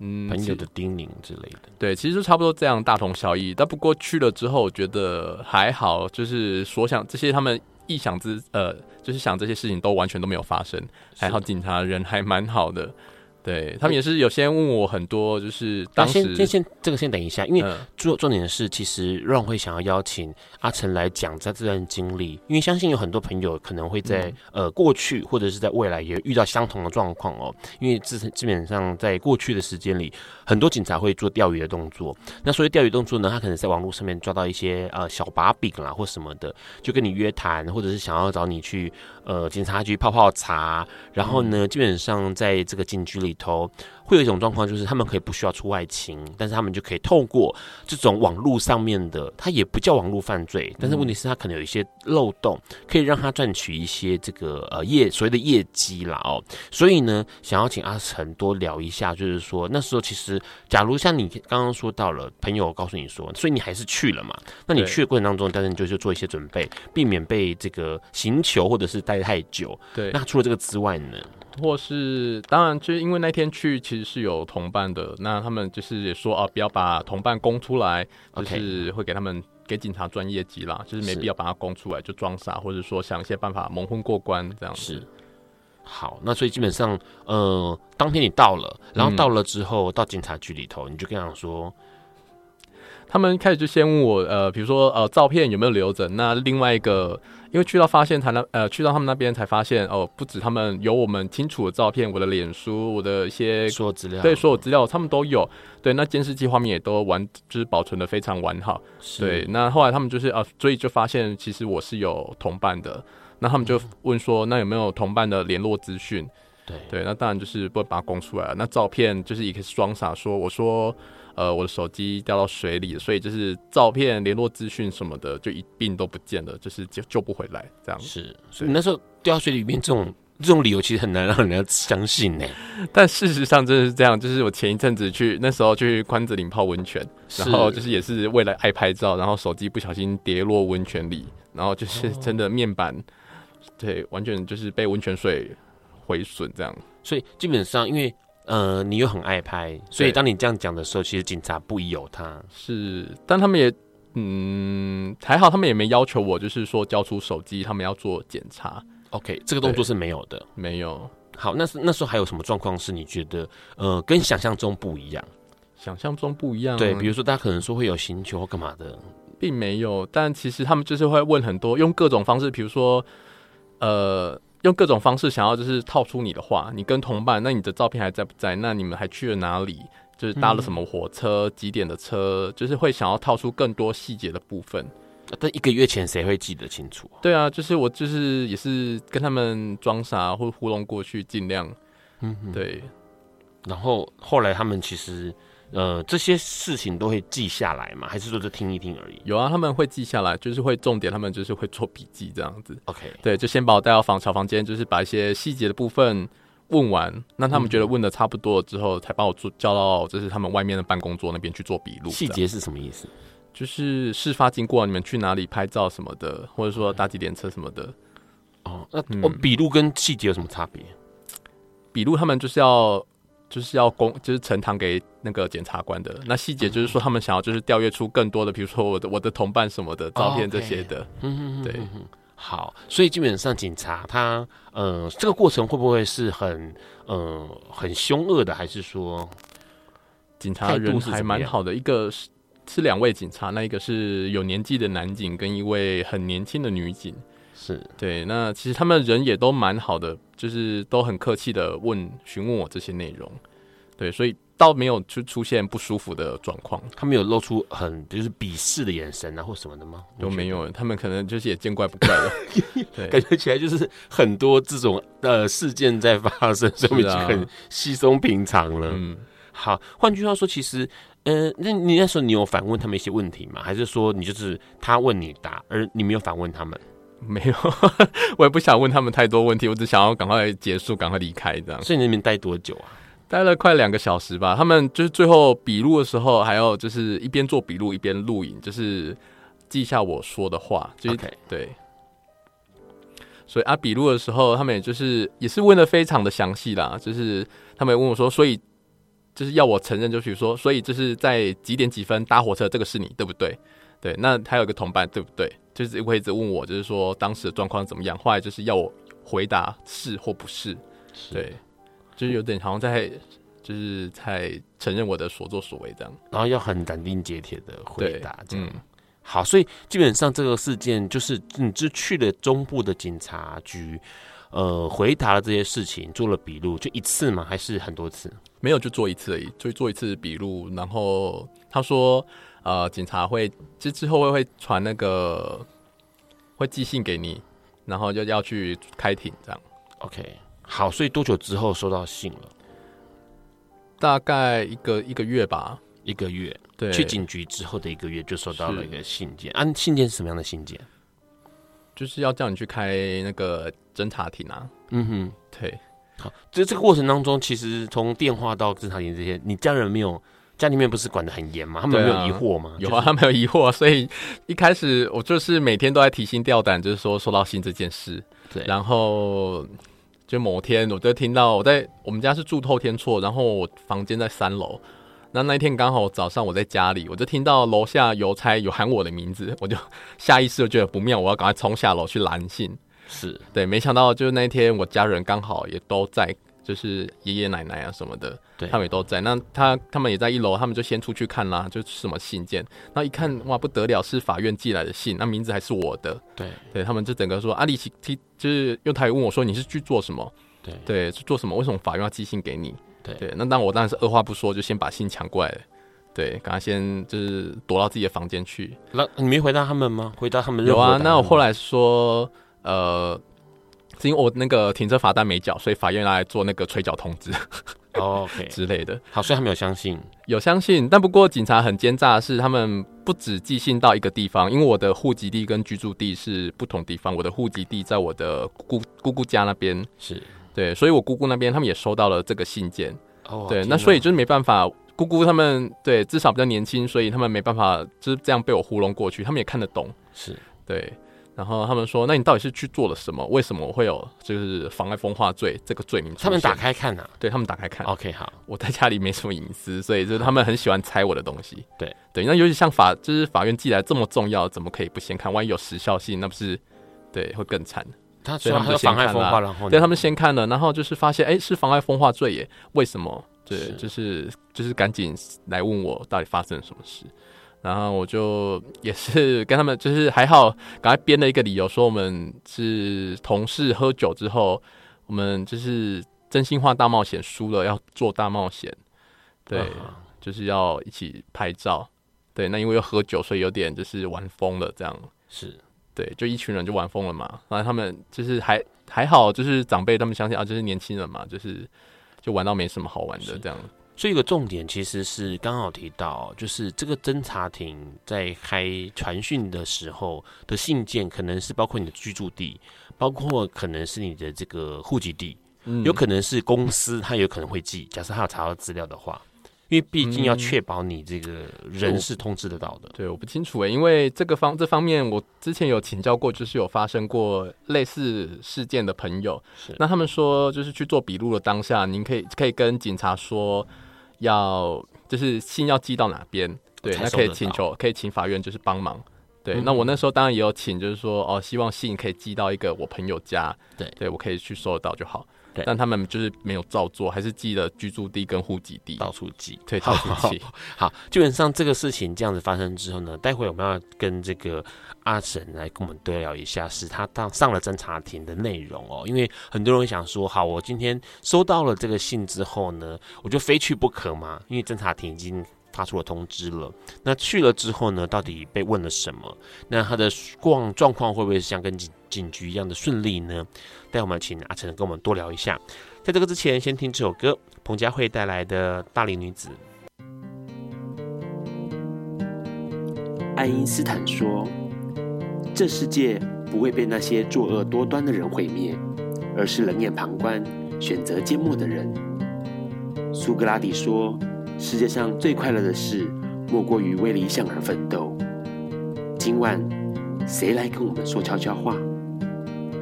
嗯，朋友的叮咛之类的。对，其实就差不多这样，大同小异。但不过去了之后，我觉得还好，就是所想这些他们臆想之呃，就是想这些事情都完全都没有发生，还好警察人还蛮好的。对，他们也是有先问我很多，就是当时先先先这个先等一下，因为重重点的是，其实 Ron 会想要邀请阿成来讲在这段经历，因为相信有很多朋友可能会在、嗯、呃过去或者是在未来也遇到相同的状况哦，因为自基本上在过去的时间里，很多警察会做钓鱼的动作，那所以钓鱼动作呢，他可能在网络上面抓到一些呃小把柄啦或什么的，就跟你约谈，或者是想要找你去呃警察局泡泡茶，然后呢，基本上在这个警局里头。会有一种状况，就是他们可以不需要出外勤，但是他们就可以透过这种网络上面的，它也不叫网络犯罪，但是问题是他可能有一些漏洞，可以让他赚取一些这个呃业所谓的业绩啦哦。所以呢，想要请阿成多聊一下，就是说那时候其实，假如像你刚刚说到了，朋友告诉你说，所以你还是去了嘛？那你去的过程当中，当然你就是做一些准备，避免被这个行求或者是待太久。对，那除了这个之外呢？或是当然，就是因为那天去其实是有同伴的，那他们就是也说啊，不要把同伴供出来，就是会给他们给警察专业级啦，就是没必要把他供出来，就装傻，或者说想一些办法蒙混过关这样子。是。好，那所以基本上，呃，当天你到了，然后到了之后、嗯、到警察局里头，你就跟他说，他们开始就先问我，呃，比如说呃，照片有没有留着？那另外一个。因为去到发现台那呃去到他们那边才发现哦，不止他们有我们清楚的照片，我的脸书，我的一些所有资料，对所有资料他们都有。对，那监视器画面也都完，就是保存的非常完好。对，那后来他们就是啊，所以就发现其实我是有同伴的。那他们就问说，那有没有同伴的联络资讯？对对，那当然就是不会把它供出来了。那照片就是也可以装傻说，我说。呃，我的手机掉到水里，所以就是照片、联络资讯什么的，就一并都不见了，就是救救不回来这样。是，所以那时候掉到水里面，这种 这种理由其实很难让人家相信呢。但事实上真的是这样，就是我前一阵子去那时候去宽子岭泡温泉，然后就是也是为了爱拍照，然后手机不小心跌落温泉里，然后就是真的面板，哦、对，完全就是被温泉水毁损这样。所以基本上因为。呃，你又很爱拍，所以当你这样讲的时候，其实警察不疑有他。是，但他们也，嗯，还好，他们也没要求我，就是说交出手机，他们要做检查。OK，这个动作是没有的，没有。好，那是那时候还有什么状况是你觉得，呃，跟想象中不一样？想象中不一样，对，比如说大家可能说会有刑求或干嘛的，并没有。但其实他们就是会问很多，用各种方式，比如说，呃。用各种方式想要就是套出你的话，你跟同伴，那你的照片还在不在？那你们还去了哪里？就是搭了什么火车？嗯、几点的车？就是会想要套出更多细节的部分。但一个月前谁会记得清楚？对啊，就是我就是也是跟他们装傻或糊弄过去，尽量。嗯，对。然后后来他们其实。呃，这些事情都会记下来吗？还是说就听一听而已？有啊，他们会记下来，就是会重点，他们就是会做笔记这样子。OK，对，就先把我带到房小房间，就是把一些细节的部分问完，那他们觉得问的差不多了之后，才把我做叫到就是他们外面的办公桌那边去做笔录。细节是什么意思？就是事发经过，你们去哪里拍照什么的，或者说搭几点车什么的。哦，那我笔录跟细节有什么差别？笔录他们就是要。就是要公，就是呈堂给那个检察官的。那细节就是说，他们想要就是调阅出更多的，比如说我的我的同伴什么的照片这些的。嗯嗯，对。好，所以基本上警察他，呃，这个过程会不会是很，呃，很凶恶的，还是说警察人还蛮好的？一个是是两位警察，那一个是有年纪的男警，跟一位很年轻的女警。是对，那其实他们人也都蛮好的，就是都很客气的问询问我这些内容，对，所以倒没有就出现不舒服的状况。他们有露出很就是鄙视的眼神啊，或什么的吗？都没有，他们可能就是也见怪不怪了。对，感觉起来就是很多这种呃事件在发生，所以已经很稀松平常了。嗯，好，换句话说，其实呃，那你那时候你有反问他们一些问题吗？还是说你就是他问你答，而你没有反问他们？没有，我也不想问他们太多问题，我只想要赶快结束，赶快离开这样。所以你那边待多久啊？待了快两个小时吧。他们就是最后笔录的时候，还要就是一边做笔录一边录影，就是记下我说的话。就是 Okay. 对。所以啊，笔录的时候，他们也就是也是问的非常的详细啦。就是他们也问我说，所以就是要我承认，就比如说，所以就是在几点几分搭火车，这个是你对不对？对，那还有一个同伴对不对？就是会一直问我，就是说当时的状况怎么样？后来就是要我回答是或不是，是对，就是有点好像在，就是在承认我的所作所为这样，然后要很斩钉截铁的回答这样。嗯，好，所以基本上这个事件就是你就去了中部的警察局，呃，回答了这些事情，做了笔录，就一次吗？还是很多次？没有，就做一次而已，就做一次笔录。然后他说。呃，警察会之之后会会传那个会寄信给你，然后就要去开庭这样。OK，好，所以多久之后收到信了？大概一个一个月吧，一个月。对，去警局之后的一个月就收到了一个信件。是啊，信件是什么样的信件？就是要叫你去开那个侦查庭啊。嗯哼，对。好，就这个过程当中，其实从电话到侦查庭这些，你家人没有？家里面不是管的很严吗？他们没有疑惑吗？有啊，他们有疑惑，所以一开始我就是每天都在提心吊胆，就是说收到信这件事。对，然后就某天我就听到我在我们家是住透天厝，然后我房间在三楼。那那一天刚好早上我在家里，我就听到楼下邮差有喊我的名字，我就下意识就觉得不妙，我要赶快冲下楼去拦信。是对，没想到就是那一天我家人刚好也都在，就是爷爷奶奶啊什么的，对，他们也都在。那他他们也在一楼，他们就先出去看啦，就是什么信件。那一看哇不得了，是法院寄来的信，那名字还是我的。对对，他们就整个说阿里奇，就是用台语问我说你是去做什么？对对，是做什么？为什么法院要寄信给你？对，对，那当我当然是二话不说，就先把信抢过来了。对，赶快先就是躲到自己的房间去。那你没回答他们吗？回答他们有啊。那我后来说，呃，是因为我那个停车罚单没缴，所以法院来做那个催缴通知。哦，OK 之类的。好，所以他们有相信，有相信。但不过警察很奸诈的是，他们不止寄信到一个地方，因为我的户籍地跟居住地是不同地方。我的户籍地在我的姑姑姑家那边，是。对，所以我姑姑那边他们也收到了这个信件。哦，对，那所以就是没办法，姑姑他们对至少比较年轻，所以他们没办法就是这样被我糊弄过去。他们也看得懂，是对。然后他们说：“那你到底是去做了什么？为什么我会有就是妨碍风化罪这个罪名？”他们打开看呐、啊，对他们打开看。OK，好，我在家里没什么隐私，所以就是他们很喜欢猜我的东西。对对，那尤其像法就是法院寄来这么重要，怎么可以不先看？万一有时效性，那不是对会更惨。他所以他们就妨碍风化，然后对他们先看了，然后就是发现，哎、欸，是妨碍风化罪耶？为什么？对，就是就是赶紧来问我到底发生了什么事，然后我就也是跟他们，就是还好，赶快编了一个理由，说我们是同事喝酒之后，我们就是真心话大冒险输了要做大冒险，对，就是要一起拍照，对，那因为又喝酒，所以有点就是玩疯了，这样是。对，就一群人就玩疯了嘛。然后他们就是还还好，就是长辈他们相信啊，就是年轻人嘛，就是就玩到没什么好玩的这样。所以一个重点其实是刚好提到，就是这个侦查庭在开传讯的时候的信件，可能是包括你的居住地，包括可能是你的这个户籍地，嗯，有可能是公司，他有可能会寄。假设他有查到资料的话。因为毕竟要确保你这个人是通知得到的。对，我不清楚诶，因为这个方这方面我之前有请教过，就是有发生过类似事件的朋友。是，那他们说，就是去做笔录的当下，您可以可以跟警察说，要就是信要寄到哪边，对，那可以请求可以请法院就是帮忙。对，嗯、那我那时候当然也有请，就是说哦，希望信可以寄到一个我朋友家，对，对我可以去收得到就好。但他们就是没有照做，还是记了居住地跟户籍地，到处记，对，到处寄。好，基本上这个事情这样子发生之后呢，待会我们要跟这个阿婶来跟我们对聊一下，是他当上了侦查庭的内容哦。因为很多人想说，好，我今天收到了这个信之后呢，我就非去不可嘛，因为侦查庭已经发出了通知了。那去了之后呢，到底被问了什么？那他的逛状况会不会像跟警警局一样的顺利呢？待会我们请阿成跟我们多聊一下。在这个之前，先听这首歌，彭佳慧带来的《大龄女子》。爱因斯坦说：“这世界不会被那些作恶多端的人毁灭，而是冷眼旁观、选择缄默的人。”苏格拉底说：“世界上最快乐的事，莫过于为理想而奋斗。”今晚，谁来跟我们说悄悄话？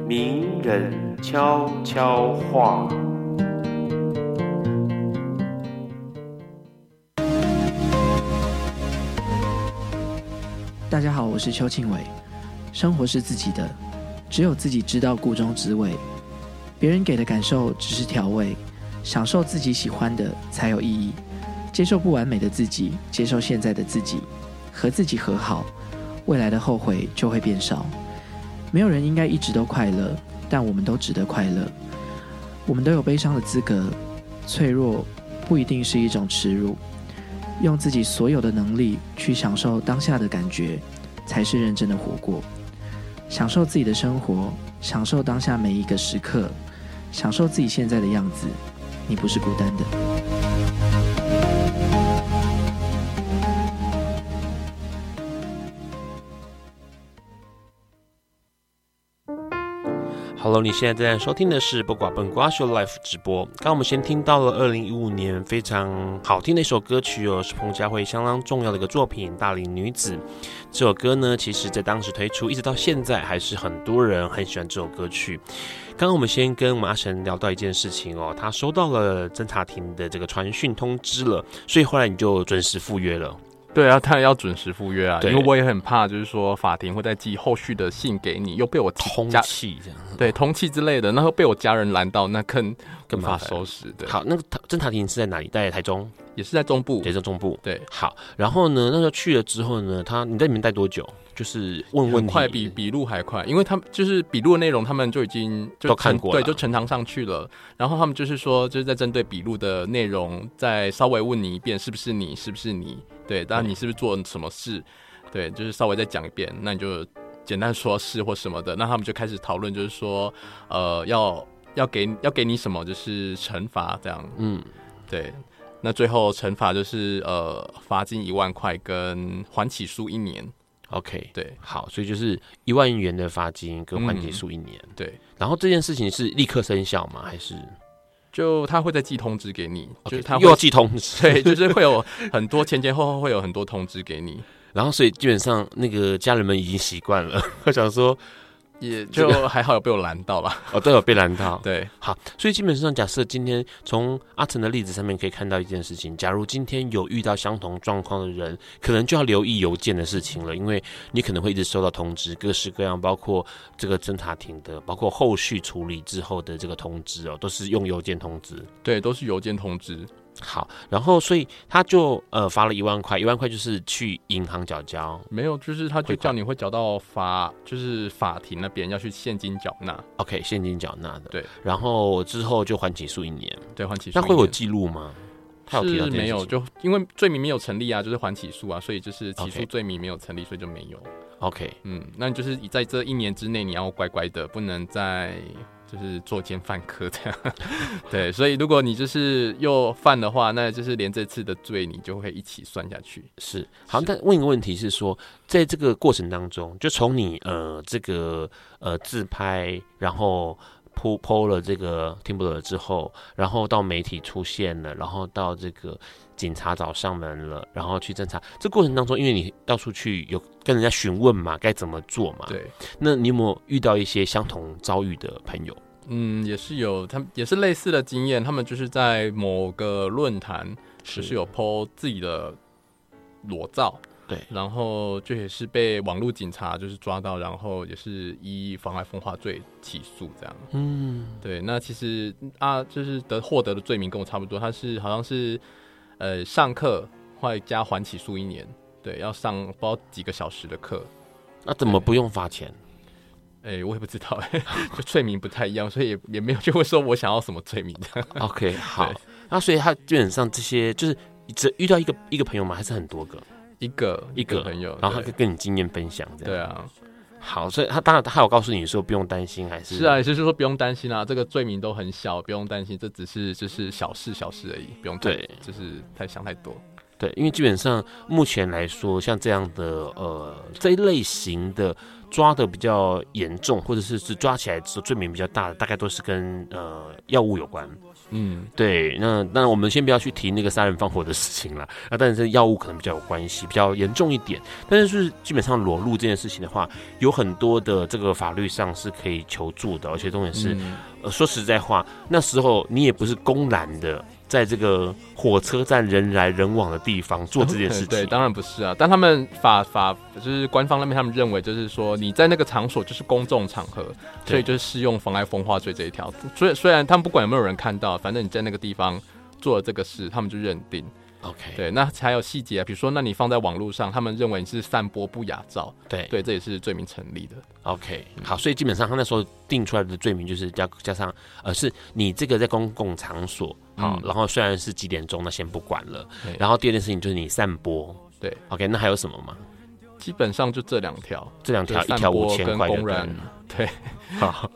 名人悄悄话。大家好，我是邱庆伟。生活是自己的，只有自己知道个中滋味。别人给的感受只是调味，享受自己喜欢的才有意义。接受不完美的自己，接受现在的自己，和自己和好，未来的后悔就会变少。没有人应该一直都快乐，但我们都值得快乐。我们都有悲伤的资格，脆弱不一定是一种耻辱。用自己所有的能力去享受当下的感觉，才是认真的活过。享受自己的生活，享受当下每一个时刻，享受自己现在的样子。你不是孤单的。Hello，你现在正在收听的是不寡笨瓜秀 Live 直播。刚刚我们先听到了二零一五年非常好听的一首歌曲哦，是彭佳慧相当重要的一个作品《大龄女子》。这首歌呢，其实在当时推出，一直到现在还是很多人很喜欢这首歌曲。刚刚我们先跟麻神聊到一件事情哦，他收到了侦查庭的这个传讯通知了，所以后来你就准时赴约了。对啊，当然要准时赴约啊，因为我也很怕，就是说法庭会再寄后续的信给你，又被我通气这样，对通气之类的，然后被我家人拦到，那更更无法收拾。的，好，那个侦查庭是在哪里？在台中，也是在中部，也是中部。对，好，然后呢，那时候去了之后呢，他你在里面待多久？就是问问题，快比笔录还快，因为他们就是笔录的内容，他们就已经就都看过了，对，就呈堂上去了。然后他们就是说，就是在针对笔录的内容，再稍微问你一遍，是不是你，是不是你？对，当然你是不是做什么事？对，就是稍微再讲一遍，那你就简单说是或什么的。那他们就开始讨论，就是说，呃，要要给要给你什么，就是惩罚这样。嗯，对。那最后惩罚就是呃，罚金一万块跟缓起诉一年。OK，对，好，所以就是一万元的罚金跟缓起诉一年，嗯。对，然后这件事情是立刻生效吗？还是就他会再寄通知给你？Okay, 就是他又要寄通知，对，就是会有很多前前后后会有很多通知给你。然后所以基本上那个家人们已经习惯了，我想说。也就还好有被我拦到了 哦，都有被拦到。对，好，所以基本上假设今天从阿成的例子上面可以看到一件事情，假如今天有遇到相同状况的人，可能就要留意邮件的事情了，因为你可能会一直收到通知，各式各样，包括这个侦查庭的，包括后续处理之后的这个通知哦，都是用邮件通知。对，都是邮件通知。好，然后所以他就呃罚了一万块，一万块就是去银行缴交，没有，就是他就叫你会缴到法，就是法庭那边要去现金缴纳。OK，现金缴纳的。对，然后之后就缓起诉一年。对，缓起诉。那会有记录吗？他有提到是没有，就因为罪名没有成立啊，就是缓起诉啊，所以就是起诉罪名没有成立，所以就没有。OK，嗯，那就是在这一年之内你要乖乖的，不能再。就是作奸犯科这样，对，所以如果你就是又犯的话，那就是连这次的罪你就会一起算下去。是，好，但问一个问题是说，在这个过程当中，就从你呃这个呃自拍，然后铺 po 了这个 Tumblr 之后，然后到媒体出现了，然后到这个警察找上门了，然后去侦查。这过程当中，因为你到处去有跟人家询问嘛，该怎么做嘛？对。那你有没有遇到一些相同遭遇的朋友？嗯，也是有，他们也是类似的经验。他们就是在某个论坛，是是有 po 自己的裸照，对，然后就也是被网络警察就是抓到，然后也是依妨碍风化罪起诉这样。嗯，对，那其实啊，就是得获得的罪名跟我差不多，他是好像是呃上课外加缓起诉一年，对，要上不知道几个小时的课。那怎么不用罚钱？哎、欸，我也不知道，哎，就罪名不太一样，所以也也没有就会说我想要什么罪名这样。OK，好，那所以他基本上这些就是只遇到一个一个朋友吗？还是很多个？一个一个，一个朋友，然后他就跟你经验分享这样。对啊，好，所以他当然他有告诉你说不用担心，还是是啊，也就是说不用担心啊，这个罪名都很小，不用担心，这只是就是小事小事而已，不用对，就是太想太多。对，因为基本上目前来说，像这样的呃这一类型的。抓的比较严重，或者是是抓起来之后罪名比较大的，大概都是跟呃药物有关。嗯，对。那那我们先不要去提那个杀人放火的事情了。那但是药物可能比较有关系，比较严重一点。但是就是基本上裸露这件事情的话，有很多的这个法律上是可以求助的，而且重点是，嗯、呃说实在话，那时候你也不是公然的。在这个火车站人来人往的地方做这件事情，对，当然不是啊。但他们法法就是官方那边，他们认为就是说你在那个场所就是公众场合，所以就是适用妨碍风化罪这一条。所以虽然他们不管有没有人看到，反正你在那个地方做了这个事，他们就认定。OK，对，那还有细节啊，比如说，那你放在网络上，他们认为你是散播不雅照，对对，这也是罪名成立的。OK，好，所以基本上他那时候定出来的罪名就是加加上，呃，是你这个在公共场所，好，嗯、然后虽然是几点钟，那先不管了。然后第二件事情就是你散播，对，OK，那还有什么吗？基本上就这两条，这两条一条五千块公然，对，好，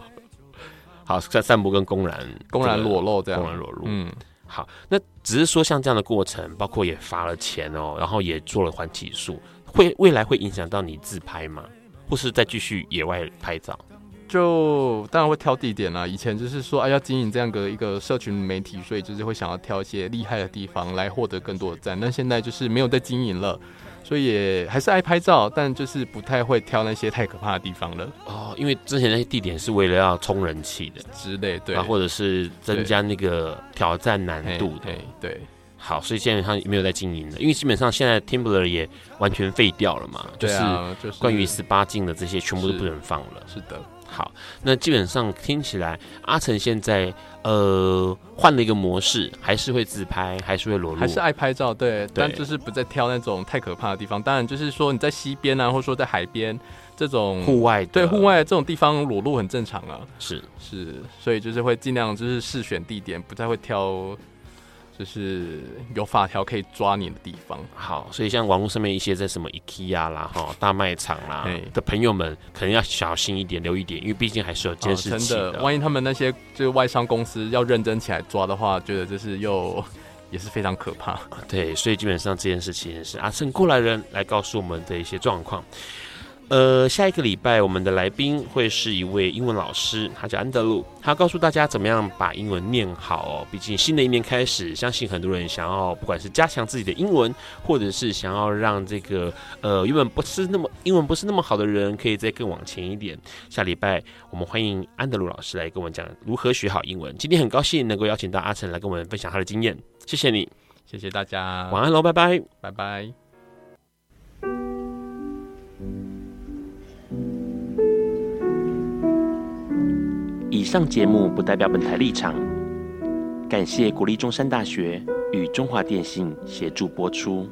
好，在散播跟公然公然裸露这样，公然裸露，嗯。好，那只是说像这样的过程，包括也罚了钱哦，然后也做了缓起诉，会未来会影响到你自拍吗？或是再继续野外拍照？就当然会挑地点啦。以前就是说，哎，要经营这样个一个社群媒体，所以就是会想要挑一些厉害的地方来获得更多的赞。那现在就是没有在经营了，所以也还是爱拍照，但就是不太会挑那些太可怕的地方了。哦，因为之前那些地点是为了要冲人气的之类，对，或者是增加那个挑战难度的，对。对好，所以基本上没有在经营了，因为基本上现在 Tumblr 也完全废掉了嘛，啊，就是关于十八禁的这些全部都不能放了。是的，好，那基本上听起来阿成现在呃换了一个模式，还是会自拍，还是会裸露，还是爱拍照，对，对，但就是不再挑那种太可怕的地方。当然，就是说你在溪边啊，或者说在海边这种户外，对户外这种地方裸露很正常啊。是是，所以就是会尽量就是试选地点，不再会挑。就是有法条可以抓你的地方。好，所以像网络上面一些在什么 IKEA 啦、哈大卖场啦的朋友们，可能要小心一点，留一点，因为毕竟还是有监视器的。万一他们那些就是外商公司要认真起来抓的话，觉得这是又 也是非常可怕。对，所以基本上这件事情是阿胜过来人来告诉我们的一些状况。呃，下一个礼拜我们的来宾会是一位英文老师，他叫安德鲁，他告诉大家怎么样把英文念好哦。毕竟新的一年开始，相信很多人想要不管是加强自己的英文，或者是想要让这个呃原本不是那么英文不是那么好的人，可以再更往前一点。下礼拜我们欢迎安德鲁老师来跟我们讲如何学好英文。今天很高兴能够邀请到阿成来跟我们分享他的经验，谢谢你，谢谢大家，晚安喽，拜拜，拜拜。以上节目不代表本台立场，感谢国立中山大学与中华电信协助播出。